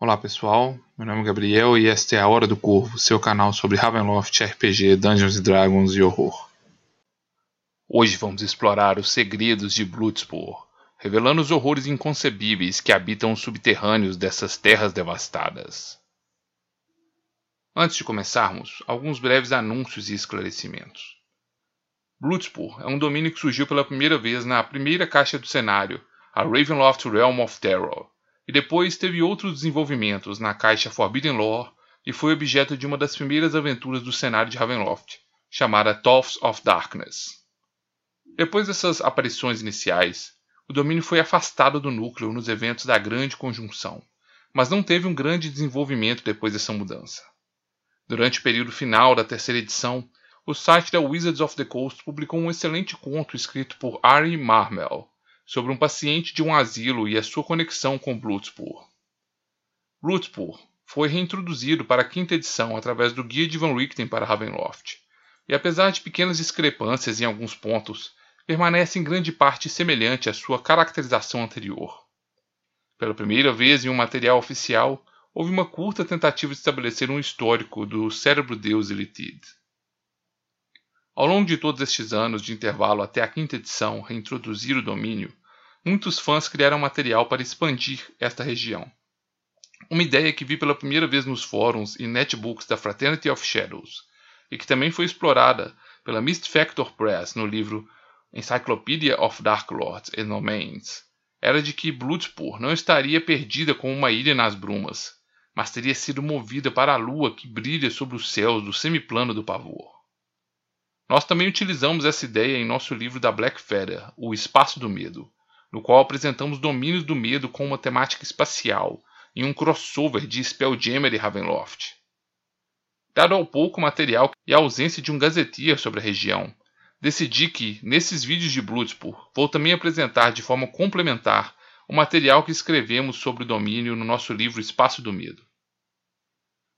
Olá pessoal, meu nome é Gabriel e esta é a Hora do Corvo, seu canal sobre Ravenloft, RPG, Dungeons Dragons e horror. Hoje vamos explorar os segredos de Bloodsport, revelando os horrores inconcebíveis que habitam os subterrâneos dessas terras devastadas. Antes de começarmos, alguns breves anúncios e esclarecimentos. Bloodsport é um domínio que surgiu pela primeira vez na primeira caixa do cenário, a Ravenloft Realm of Terror, e depois teve outros desenvolvimentos na caixa Forbidden Lore e foi objeto de uma das primeiras aventuras do cenário de Ravenloft, chamada Tofts of Darkness. Depois dessas aparições iniciais, o domínio foi afastado do núcleo nos eventos da Grande Conjunção, mas não teve um grande desenvolvimento depois dessa mudança. Durante o período final da terceira edição, o site da Wizards of the Coast publicou um excelente conto escrito por Ari Marmel, sobre um paciente de um asilo e a sua conexão com Bloodspur. Bloodspur foi reintroduzido para a quinta edição através do Guia de Van Richten para Ravenloft, e apesar de pequenas discrepâncias em alguns pontos, permanece em grande parte semelhante à sua caracterização anterior. Pela primeira vez em um material oficial, houve uma curta tentativa de estabelecer um histórico do cérebro deus Elitid. Ao longo de todos estes anos de intervalo até a quinta edição reintroduzir o domínio, muitos fãs criaram material para expandir esta região. Uma ideia que vi pela primeira vez nos fóruns e netbooks da Fraternity of Shadows, e que também foi explorada pela Mist Factor Press no livro Encyclopedia of Dark Lords and Domains, era de que Bloodspur não estaria perdida como uma ilha nas brumas, mas teria sido movida para a lua que brilha sobre os céus do semiplano do pavor. Nós também utilizamos essa ideia em nosso livro da Black Feather, O Espaço do Medo, no qual apresentamos domínios do medo com uma temática espacial, em um crossover de Spelljammer e Ravenloft. Dado ao pouco material e a ausência de um gazeteer sobre a região, decidi que, nesses vídeos de Bloodspur, vou também apresentar de forma complementar o material que escrevemos sobre o domínio no nosso livro Espaço do Medo.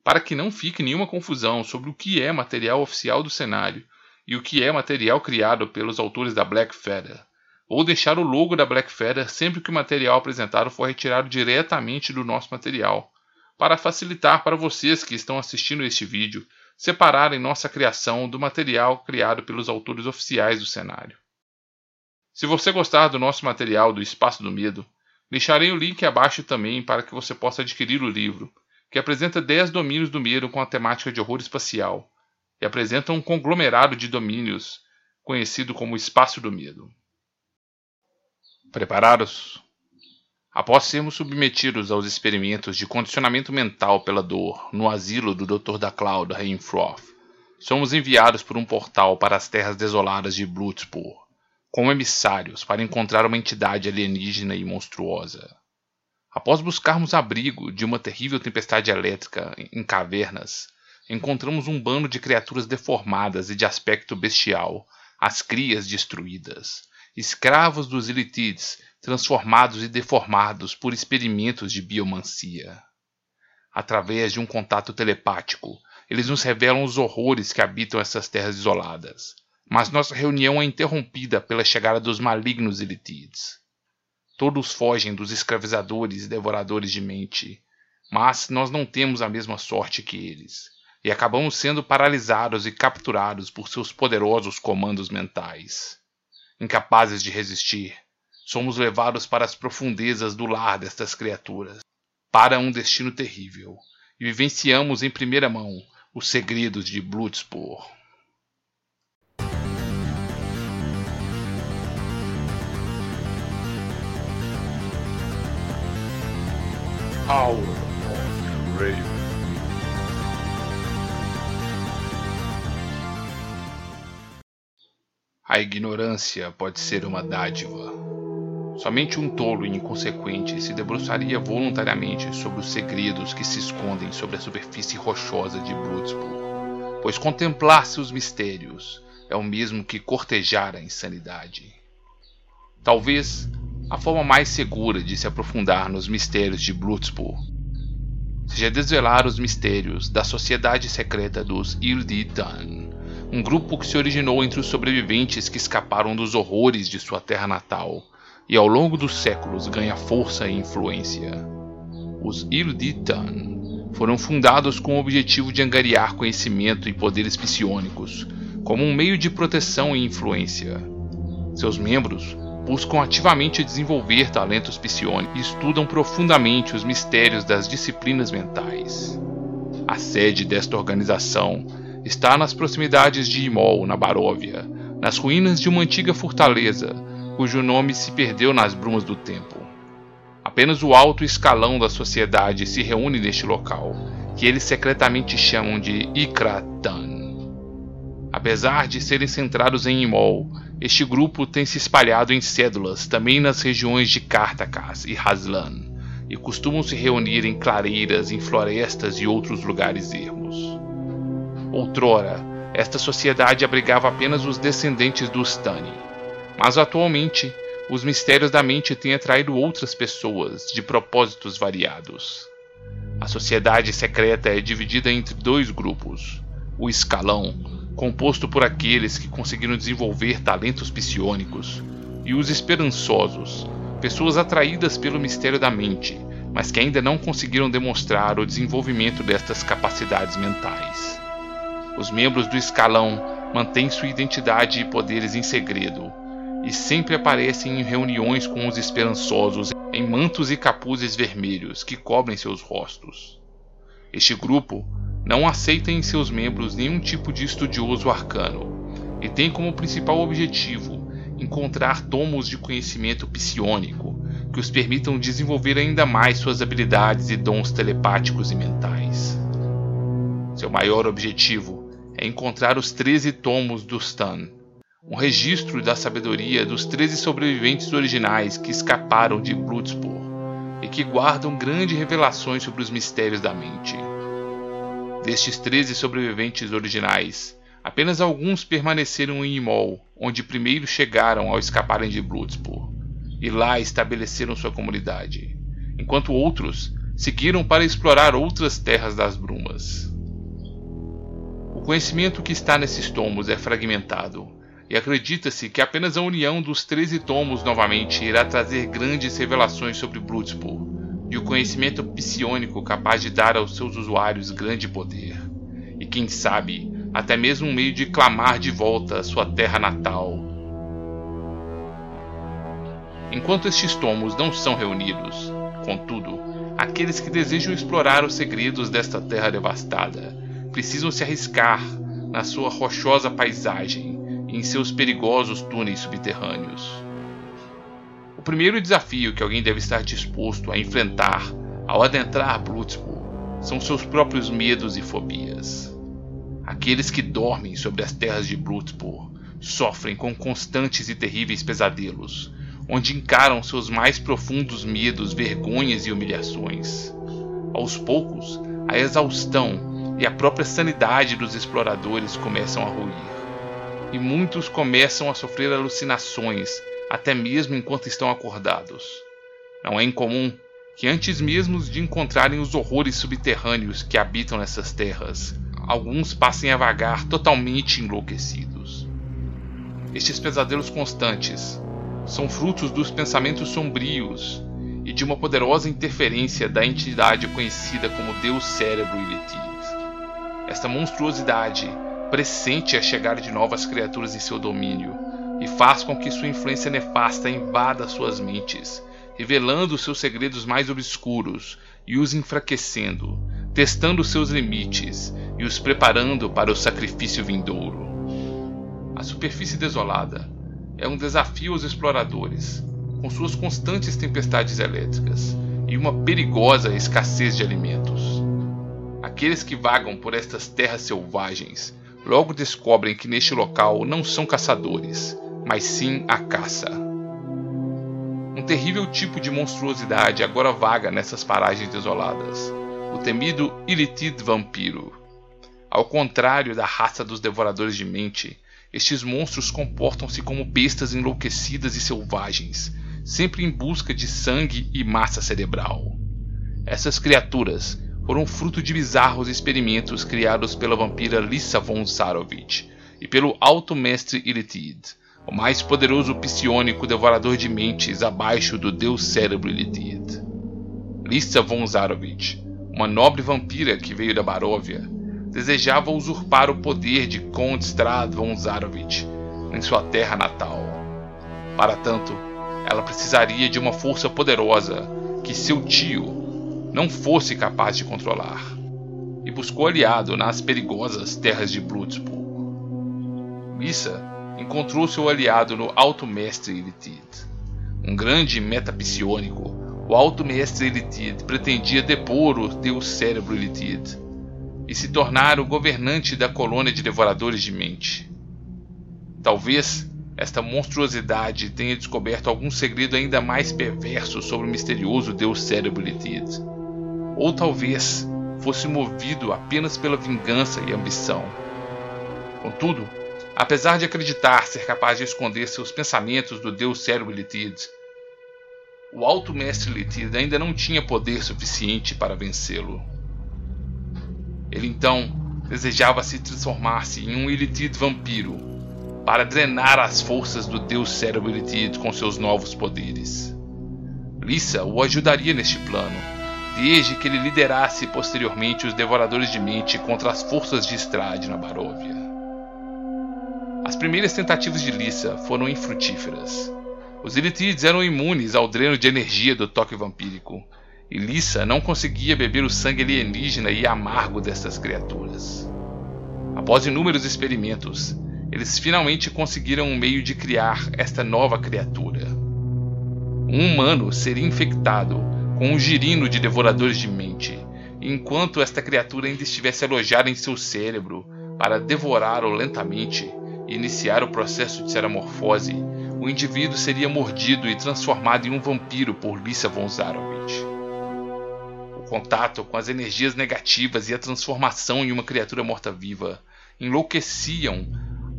Para que não fique nenhuma confusão sobre o que é material oficial do cenário e o que é material criado pelos autores da Black Feather, ou deixar o logo da Black Feather sempre que o material apresentado for retirado diretamente do nosso material, para facilitar para vocês que estão assistindo este vídeo separarem nossa criação do material criado pelos autores oficiais do cenário. Se você gostar do nosso material do Espaço do Medo, deixarei o link abaixo também para que você possa adquirir o livro, que apresenta 10 domínios do medo com a temática de horror espacial, e apresentam um conglomerado de domínios conhecido como Espaço do Medo. Preparados? Após sermos submetidos aos experimentos de condicionamento mental pela dor no asilo do Dr. da Cloud Rainfroth, somos enviados por um portal para as terras desoladas de Bloodspur, como emissários para encontrar uma entidade alienígena e monstruosa. Após buscarmos abrigo de uma terrível tempestade elétrica em cavernas, encontramos um bando de criaturas deformadas e de aspecto bestial, as crias destruídas, escravos dos Ilitids, transformados e deformados por experimentos de biomancia. Através de um contato telepático, eles nos revelam os horrores que habitam essas terras isoladas. Mas nossa reunião é interrompida pela chegada dos malignos Ilitids. Todos fogem dos escravizadores e devoradores de mente, mas nós não temos a mesma sorte que eles e acabamos sendo paralisados e capturados por seus poderosos comandos mentais. Incapazes de resistir, somos levados para as profundezas do lar destas criaturas, para um destino terrível, e vivenciamos em primeira mão os segredos de Bloodsport. Hour of Raven. A ignorância pode ser uma dádiva. Somente um tolo e inconsequente se debruçaria voluntariamente sobre os segredos que se escondem sobre a superfície rochosa de Bloodspur, pois contemplar seus mistérios é o mesmo que cortejar a insanidade. Talvez a forma mais segura de se aprofundar nos mistérios de Bloodspur seja desvelar os mistérios da sociedade secreta dos Ilditan um grupo que se originou entre os sobreviventes que escaparam dos horrores de sua terra natal e ao longo dos séculos ganha força e influência. os Ilditan, foram fundados com o objetivo de angariar conhecimento e poderes psionicos, como um meio de proteção e influência. Seus membros buscam ativamente desenvolver talentos psionicos e estudam profundamente os mistérios das disciplinas mentais. A sede desta organização está nas proximidades de Imol, na Baróvia, nas ruínas de uma antiga fortaleza, cujo nome se perdeu nas brumas do tempo. Apenas o alto escalão da sociedade se reúne neste local, que eles secretamente chamam de Ikratan. Apesar de serem centrados em Imol, este grupo tem se espalhado em cédulas também nas regiões de Kartakas e Haslan, e costumam se reunir em clareiras, em florestas e outros lugares ermos. Outrora, esta sociedade abrigava apenas os descendentes dos Tani, mas atualmente os mistérios da mente têm atraído outras pessoas de propósitos variados. A sociedade secreta é dividida entre dois grupos: o Escalão, composto por aqueles que conseguiram desenvolver talentos psionicos, e os esperançosos, pessoas atraídas pelo mistério da mente, mas que ainda não conseguiram demonstrar o desenvolvimento destas capacidades mentais. Os membros do escalão mantêm sua identidade e poderes em segredo, e sempre aparecem em reuniões com os esperançosos em mantos e capuzes vermelhos que cobrem seus rostos. Este grupo não aceita em seus membros nenhum tipo de estudioso arcano e tem como principal objetivo encontrar tomos de conhecimento psiônico que os permitam desenvolver ainda mais suas habilidades e dons telepáticos e mentais. Seu maior objetivo é encontrar os 13 tomos do Stan, um registro da sabedoria dos 13 sobreviventes originais que escaparam de Bloodsport e que guardam grandes revelações sobre os mistérios da mente. Destes 13 sobreviventes originais, apenas alguns permaneceram em Imol, onde primeiro chegaram ao escaparem de Bloodsport, e lá estabeleceram sua comunidade, enquanto outros seguiram para explorar outras terras das brumas. O conhecimento que está nesses tomos é fragmentado, e acredita-se que apenas a união dos 13 tomos novamente irá trazer grandes revelações sobre Bloodsport e o conhecimento psiônico capaz de dar aos seus usuários grande poder, e quem sabe, até mesmo um meio de clamar de volta à sua terra natal. Enquanto estes tomos não são reunidos, contudo, aqueles que desejam explorar os segredos desta terra devastada precisam se arriscar na sua rochosa paisagem e em seus perigosos túneis subterrâneos. O primeiro desafio que alguém deve estar disposto a enfrentar ao adentrar Bloodsport são seus próprios medos e fobias. Aqueles que dormem sobre as terras de Bloodsport sofrem com constantes e terríveis pesadelos, onde encaram seus mais profundos medos, vergonhas e humilhações. Aos poucos, a exaustão e a própria sanidade dos exploradores começam a ruir, e muitos começam a sofrer alucinações até mesmo enquanto estão acordados. Não é incomum que antes mesmo de encontrarem os horrores subterrâneos que habitam nessas terras, alguns passem a vagar totalmente enlouquecidos. Estes pesadelos constantes são frutos dos pensamentos sombrios e de uma poderosa interferência da entidade conhecida como Deus Cérebro Ilitid. Esta monstruosidade pressente a chegada de novas criaturas em seu domínio e faz com que sua influência nefasta invada suas mentes, revelando seus segredos mais obscuros e os enfraquecendo, testando seus limites e os preparando para o sacrifício vindouro. A superfície desolada é um desafio aos exploradores, com suas constantes tempestades elétricas e uma perigosa escassez de alimentos. Aqueles que vagam por estas terras selvagens logo descobrem que neste local não são caçadores, mas sim a caça. Um terrível tipo de monstruosidade agora vaga nessas paragens desoladas, o temido Ilitid Vampiro. Ao contrário da raça dos devoradores de mente, estes monstros comportam-se como bestas enlouquecidas e selvagens, sempre em busca de sangue e massa cerebral. Essas criaturas foram fruto de bizarros experimentos criados pela vampira Lissa von Sarovich e pelo Alto Mestre Ilitid, o mais poderoso psiônico devorador de mentes abaixo do Deus Cérebro Ilitid. Lissa von Zarovich, uma nobre vampira que veio da Baróvia, desejava usurpar o poder de Conde Strad von Zarovich em sua terra natal. Para tanto, ela precisaria de uma força poderosa que seu tio não fosse capaz de controlar, e buscou aliado nas perigosas terras de Bloodspur. Lissa encontrou seu aliado no Alto Mestre Elitid, um grande metapsiônico. O Alto Mestre Elitid pretendia depor o deus cérebro Elitid e se tornar o governante da colônia de devoradores de mente. Talvez esta monstruosidade tenha descoberto algum segredo ainda mais perverso sobre o misterioso deus cérebro Litid. Ou talvez fosse movido apenas pela vingança e ambição. Contudo, apesar de acreditar ser capaz de esconder seus pensamentos do deus cérebro Litid, o alto mestre Litid ainda não tinha poder suficiente para vencê-lo. Ele então desejava se transformar-se em um Elitid vampiro para drenar as forças do deus cérebro Elitid com seus novos poderes. Lissa o ajudaria neste plano, desde que ele liderasse posteriormente os Devoradores de Mente contra as forças de Estrade na Baróvia. As primeiras tentativas de Lissa foram infrutíferas. Os Elitids eram imunes ao dreno de energia do toque vampírico, e Lissa não conseguia beber o sangue alienígena e amargo destas criaturas. Após inúmeros experimentos, eles finalmente conseguiram um meio de criar esta nova criatura. Um humano seria infectado com um girino de devoradores de mente, enquanto esta criatura ainda estivesse alojada em seu cérebro para devorá-lo lentamente e iniciar o processo de seramorfose, o indivíduo seria mordido e transformado em um vampiro por Lisa von Zarovich. O contato com as energias negativas e a transformação em uma criatura morta-viva enlouqueciam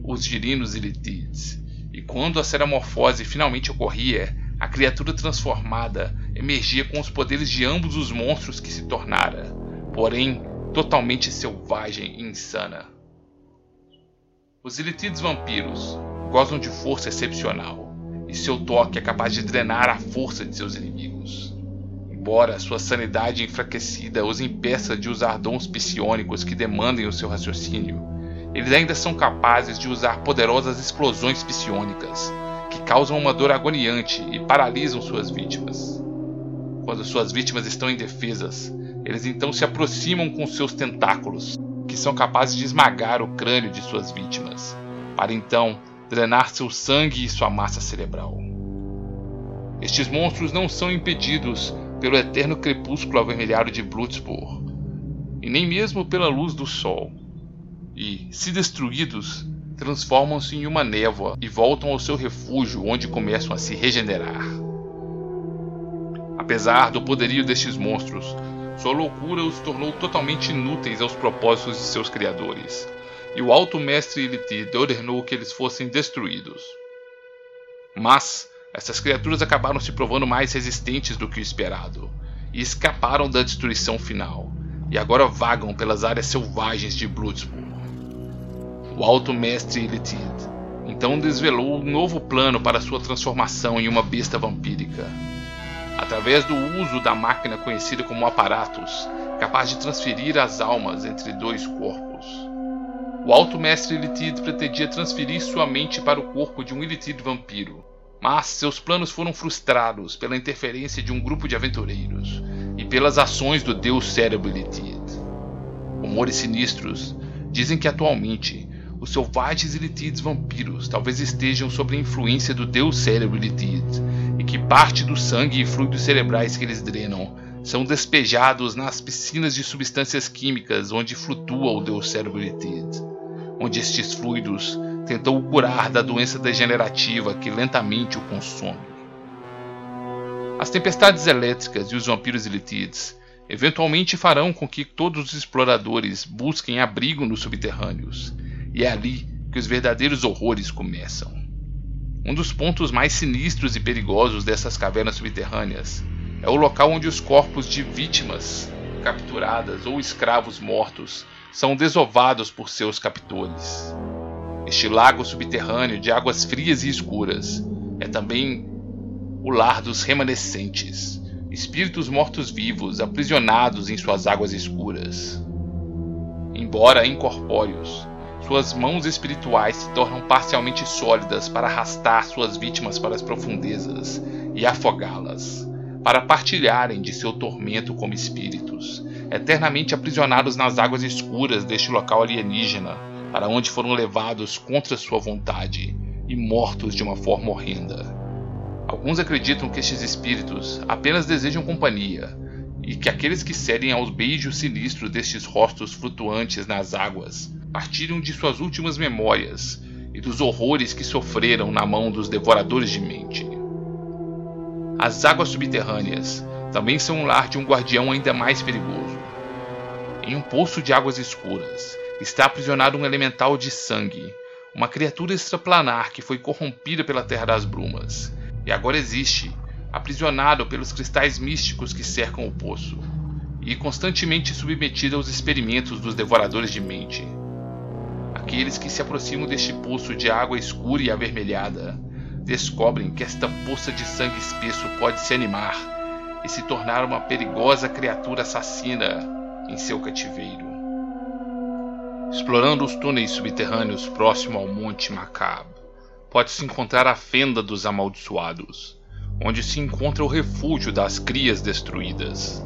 os girinos ilitides. E quando a seramorfose finalmente ocorria, a criatura transformada emergia com os poderes de ambos os monstros que se tornara, porém totalmente selvagem e insana. Os ilitides vampiros gozam de força excepcional, e seu toque é capaz de drenar a força de seus inimigos. Embora sua sanidade enfraquecida os impeça de usar dons psionicos que demandem o seu raciocínio, eles ainda são capazes de usar poderosas explosões psionicas, que causam uma dor agoniante e paralisam suas vítimas. Quando suas vítimas estão indefesas, eles então se aproximam com seus tentáculos, que são capazes de esmagar o crânio de suas vítimas, para então drenar seu sangue e sua massa cerebral. Estes monstros não são impedidos pelo eterno crepúsculo avermelhado de Bloodspur, e nem mesmo pela luz do sol e, se destruídos, transformam-se em uma névoa e voltam ao seu refúgio, onde começam a se regenerar. Apesar do poderio destes monstros, sua loucura os tornou totalmente inúteis aos propósitos de seus criadores, e o alto mestre Ilitid ordenou que eles fossem destruídos. Mas essas criaturas acabaram se provando mais resistentes do que o esperado, e escaparam da destruição final, e agora vagam pelas áreas selvagens de Bloodspur o alto mestre Elitid, então desvelou um novo plano para sua transformação em uma besta vampírica. Através do uso da máquina conhecida como aparatos, capaz de transferir as almas entre dois corpos. O alto mestre Elitid pretendia transferir sua mente para o corpo de um Elitid vampiro, mas seus planos foram frustrados pela interferência de um grupo de aventureiros e pelas ações do deus cérebro Elitid. Rumores sinistros dizem que atualmente os selvagens Elitides vampiros talvez estejam sob a influência do deus cérebro Elitid, e que parte do sangue e fluidos cerebrais que eles drenam são despejados nas piscinas de substâncias químicas onde flutua o deus cérebro Elitid, onde estes fluidos tentam o curar da doença degenerativa que lentamente o consome. As tempestades elétricas e os vampiros Elitides eventualmente farão com que todos os exploradores busquem abrigo nos subterrâneos e é ali que os verdadeiros horrores começam. Um dos pontos mais sinistros e perigosos dessas cavernas subterrâneas é o local onde os corpos de vítimas capturadas ou escravos mortos são desovados por seus captores. Este lago subterrâneo de águas frias e escuras é também o lar dos remanescentes, espíritos mortos-vivos aprisionados em suas águas escuras. Embora incorpóreos, suas mãos espirituais se tornam parcialmente sólidas para arrastar suas vítimas para as profundezas e afogá-las, para partilharem de seu tormento como espíritos, eternamente aprisionados nas águas escuras deste local alienígena, para onde foram levados contra sua vontade e mortos de uma forma horrenda. Alguns acreditam que estes espíritos apenas desejam companhia e que aqueles que cedem aos beijos sinistros destes rostos flutuantes nas águas partilham de suas últimas memórias e dos horrores que sofreram na mão dos devoradores de mente. As águas subterrâneas também são o lar de um guardião ainda mais perigoso. Em um poço de águas escuras está aprisionado um elemental de sangue, uma criatura extraplanar que foi corrompida pela Terra das Brumas e agora existe, aprisionado pelos cristais místicos que cercam o poço, e constantemente submetido aos experimentos dos devoradores de mente. Aqueles que se aproximam deste poço de água escura e avermelhada descobrem que esta poça de sangue espesso pode se animar e se tornar uma perigosa criatura assassina em seu cativeiro. Explorando os túneis subterrâneos próximo ao Monte Macab, pode-se encontrar a Fenda dos Amaldiçoados, onde se encontra o refúgio das crias destruídas.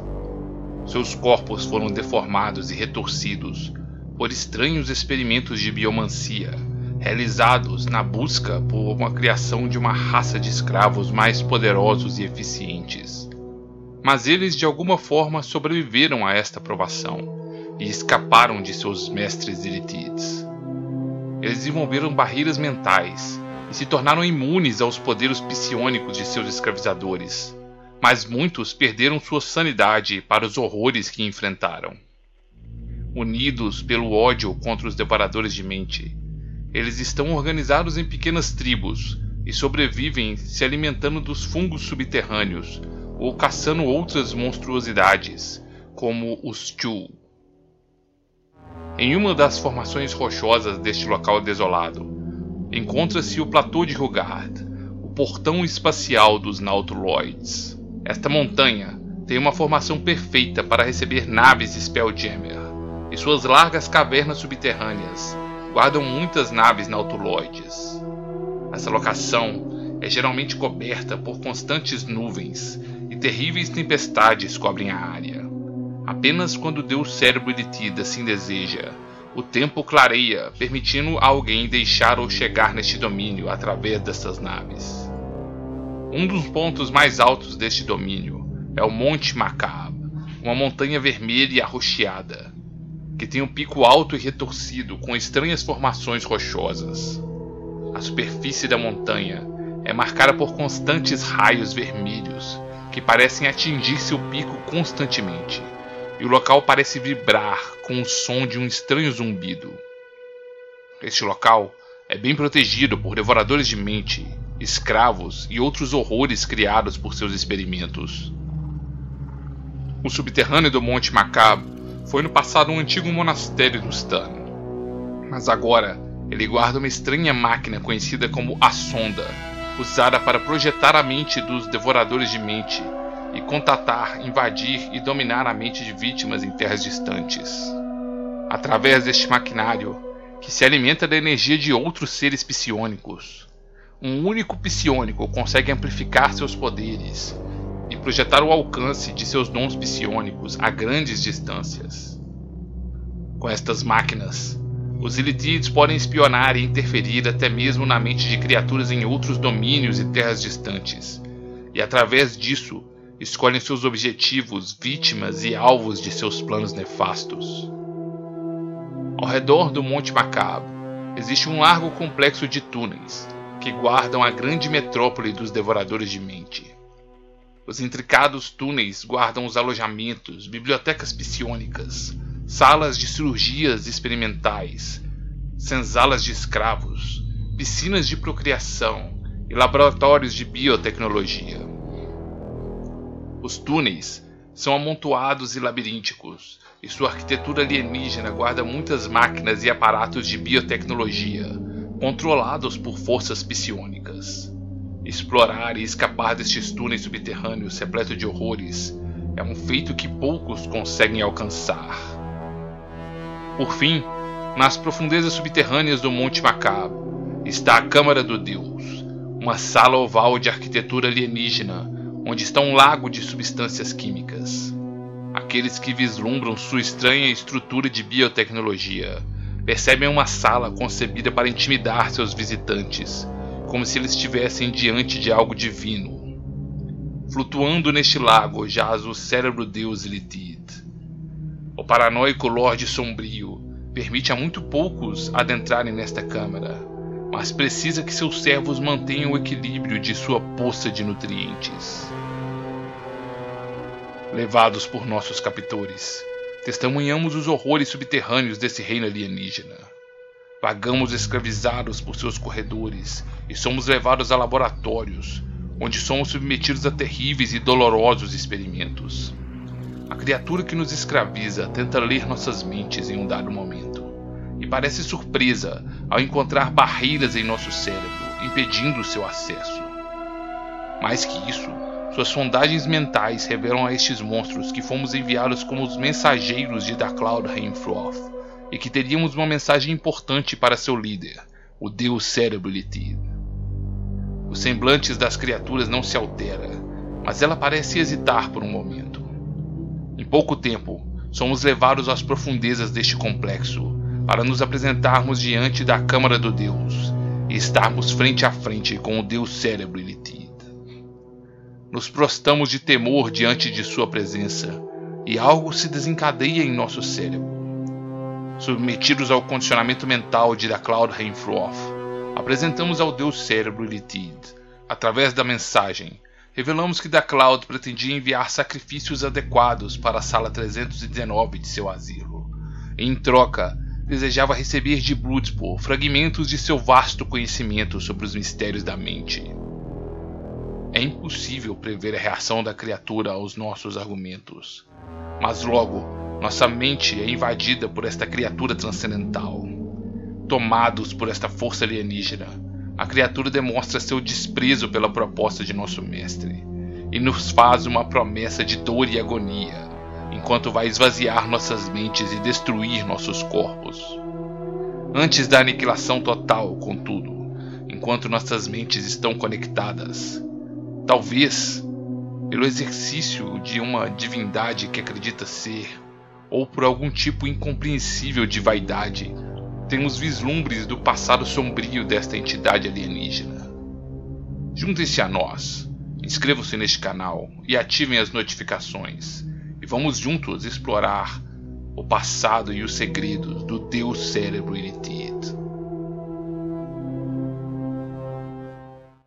Seus corpos foram deformados e retorcidos por estranhos experimentos de biomancia, realizados na busca por uma criação de uma raça de escravos mais poderosos e eficientes. Mas eles de alguma forma sobreviveram a esta provação e escaparam de seus mestres Iritides. Eles desenvolveram barreiras mentais e se tornaram imunes aos poderes psionicos de seus escravizadores, mas muitos perderam sua sanidade para os horrores que enfrentaram. Unidos pelo ódio contra os devoradores de mente, eles estão organizados em pequenas tribos e sobrevivem se alimentando dos fungos subterrâneos ou caçando outras monstruosidades, como os Chu. Em uma das formações rochosas deste local desolado, encontra-se o platô de Rogard, o portão espacial dos Nautiloids. Esta montanha tem uma formação perfeita para receber naves Spelljammer, e suas largas cavernas subterrâneas guardam muitas naves Nautiloides. Essa locação é geralmente coberta por constantes nuvens e terríveis tempestades cobrem a área. Apenas quando Deus cérebro Elitida assim deseja, o tempo clareia, permitindo a alguém deixar ou chegar neste domínio através dessas naves. Um dos pontos mais altos deste domínio é o Monte Macab, uma montanha vermelha e arroxeada, que tem um pico alto e retorcido com estranhas formações rochosas. A superfície da montanha é marcada por constantes raios vermelhos que parecem atingir seu pico constantemente e o local parece vibrar com o som de um estranho zumbido. Este local é bem protegido por devoradores de mente, escravos e outros horrores criados por seus experimentos. O subterrâneo do Monte Macabro foi no passado um antigo monastério do Stan, mas agora ele guarda uma estranha máquina conhecida como a Sonda, usada para projetar a mente dos devoradores de mente e contatar, invadir e dominar a mente de vítimas em terras distantes. Através deste maquinário, que se alimenta da energia de outros seres psionicos, um único psiônico consegue amplificar seus poderes e projetar o alcance de seus dons psionicos a grandes distâncias. Com estas máquinas, os Ilitides podem espionar e interferir até mesmo na mente de criaturas em outros domínios e terras distantes, e através disso escolhem seus objetivos, vítimas e alvos de seus planos nefastos. Ao redor do Monte Macabro existe um largo complexo de túneis que guardam a grande metrópole dos devoradores de mente. Os intricados túneis guardam os alojamentos, bibliotecas psionicas, salas de cirurgias experimentais, senzalas de escravos, piscinas de procriação e laboratórios de biotecnologia. Os túneis são amontoados e labirínticos, e sua arquitetura alienígena guarda muitas máquinas e aparatos de biotecnologia, controlados por forças psionicas. Explorar e escapar destes túneis subterrâneos repletos de horrores é um feito que poucos conseguem alcançar. Por fim, nas profundezas subterrâneas do Monte Macabro está a Câmara do Deus, uma sala oval de arquitetura alienígena onde está um lago de substâncias químicas. Aqueles que vislumbram sua estranha estrutura de biotecnologia percebem uma sala concebida para intimidar seus visitantes, como se eles estivessem diante de algo divino. Flutuando neste lago jaz o cérebro deus Ilithid. O paranoico Lorde Sombrio permite a muito poucos adentrarem nesta câmara, mas precisa que seus servos mantenham o equilíbrio de sua poça de nutrientes. Levados por nossos captores, testemunhamos os horrores subterrâneos desse reino alienígena. Vagamos escravizados por seus corredores e somos levados a laboratórios, onde somos submetidos a terríveis e dolorosos experimentos. A criatura que nos escraviza tenta ler nossas mentes em um dado momento e parece surpresa ao encontrar barreiras em nosso cérebro impedindo seu acesso. Mais que isso, suas sondagens mentais revelam a estes monstros que fomos enviados como os mensageiros de Darkcloud Heimfroth e que teríamos uma mensagem importante para seu líder, o deus Cérebro Litid. Os semblantes das criaturas não se altera, mas ela parece hesitar por um momento. Em pouco tempo, somos levados às profundezas deste complexo para nos apresentarmos diante da Câmara do Deus e estarmos frente a frente com o Deus Cérebro Litid. Nos prostamos de temor diante de Sua presença, e algo se desencadeia em nosso cérebro. Submetidos ao condicionamento mental de da Cloud apresentamos ao Deus Cérebro Litid, através da mensagem, revelamos que da Cloud pretendia enviar sacrifícios adequados para a sala 319 de seu asilo. Em troca, desejava receber de Bloodsport fragmentos de seu vasto conhecimento sobre os mistérios da mente. É impossível prever a reação da criatura aos nossos argumentos. Mas logo, nossa mente é invadida por esta criatura transcendental. Tomados por esta força alienígena, a criatura demonstra seu desprezo pela proposta de nosso mestre e nos faz uma promessa de dor e agonia, enquanto vai esvaziar nossas mentes e destruir nossos corpos. Antes da aniquilação total, contudo, enquanto nossas mentes estão conectadas, Talvez pelo exercício de uma divindade que acredita ser, ou por algum tipo incompreensível de vaidade, temos vislumbres do passado sombrio desta entidade alienígena. Juntem-se a nós, inscrevam-se neste canal e ativem as notificações, e vamos juntos explorar o passado e os segredos do Deus Cérebro Iritito.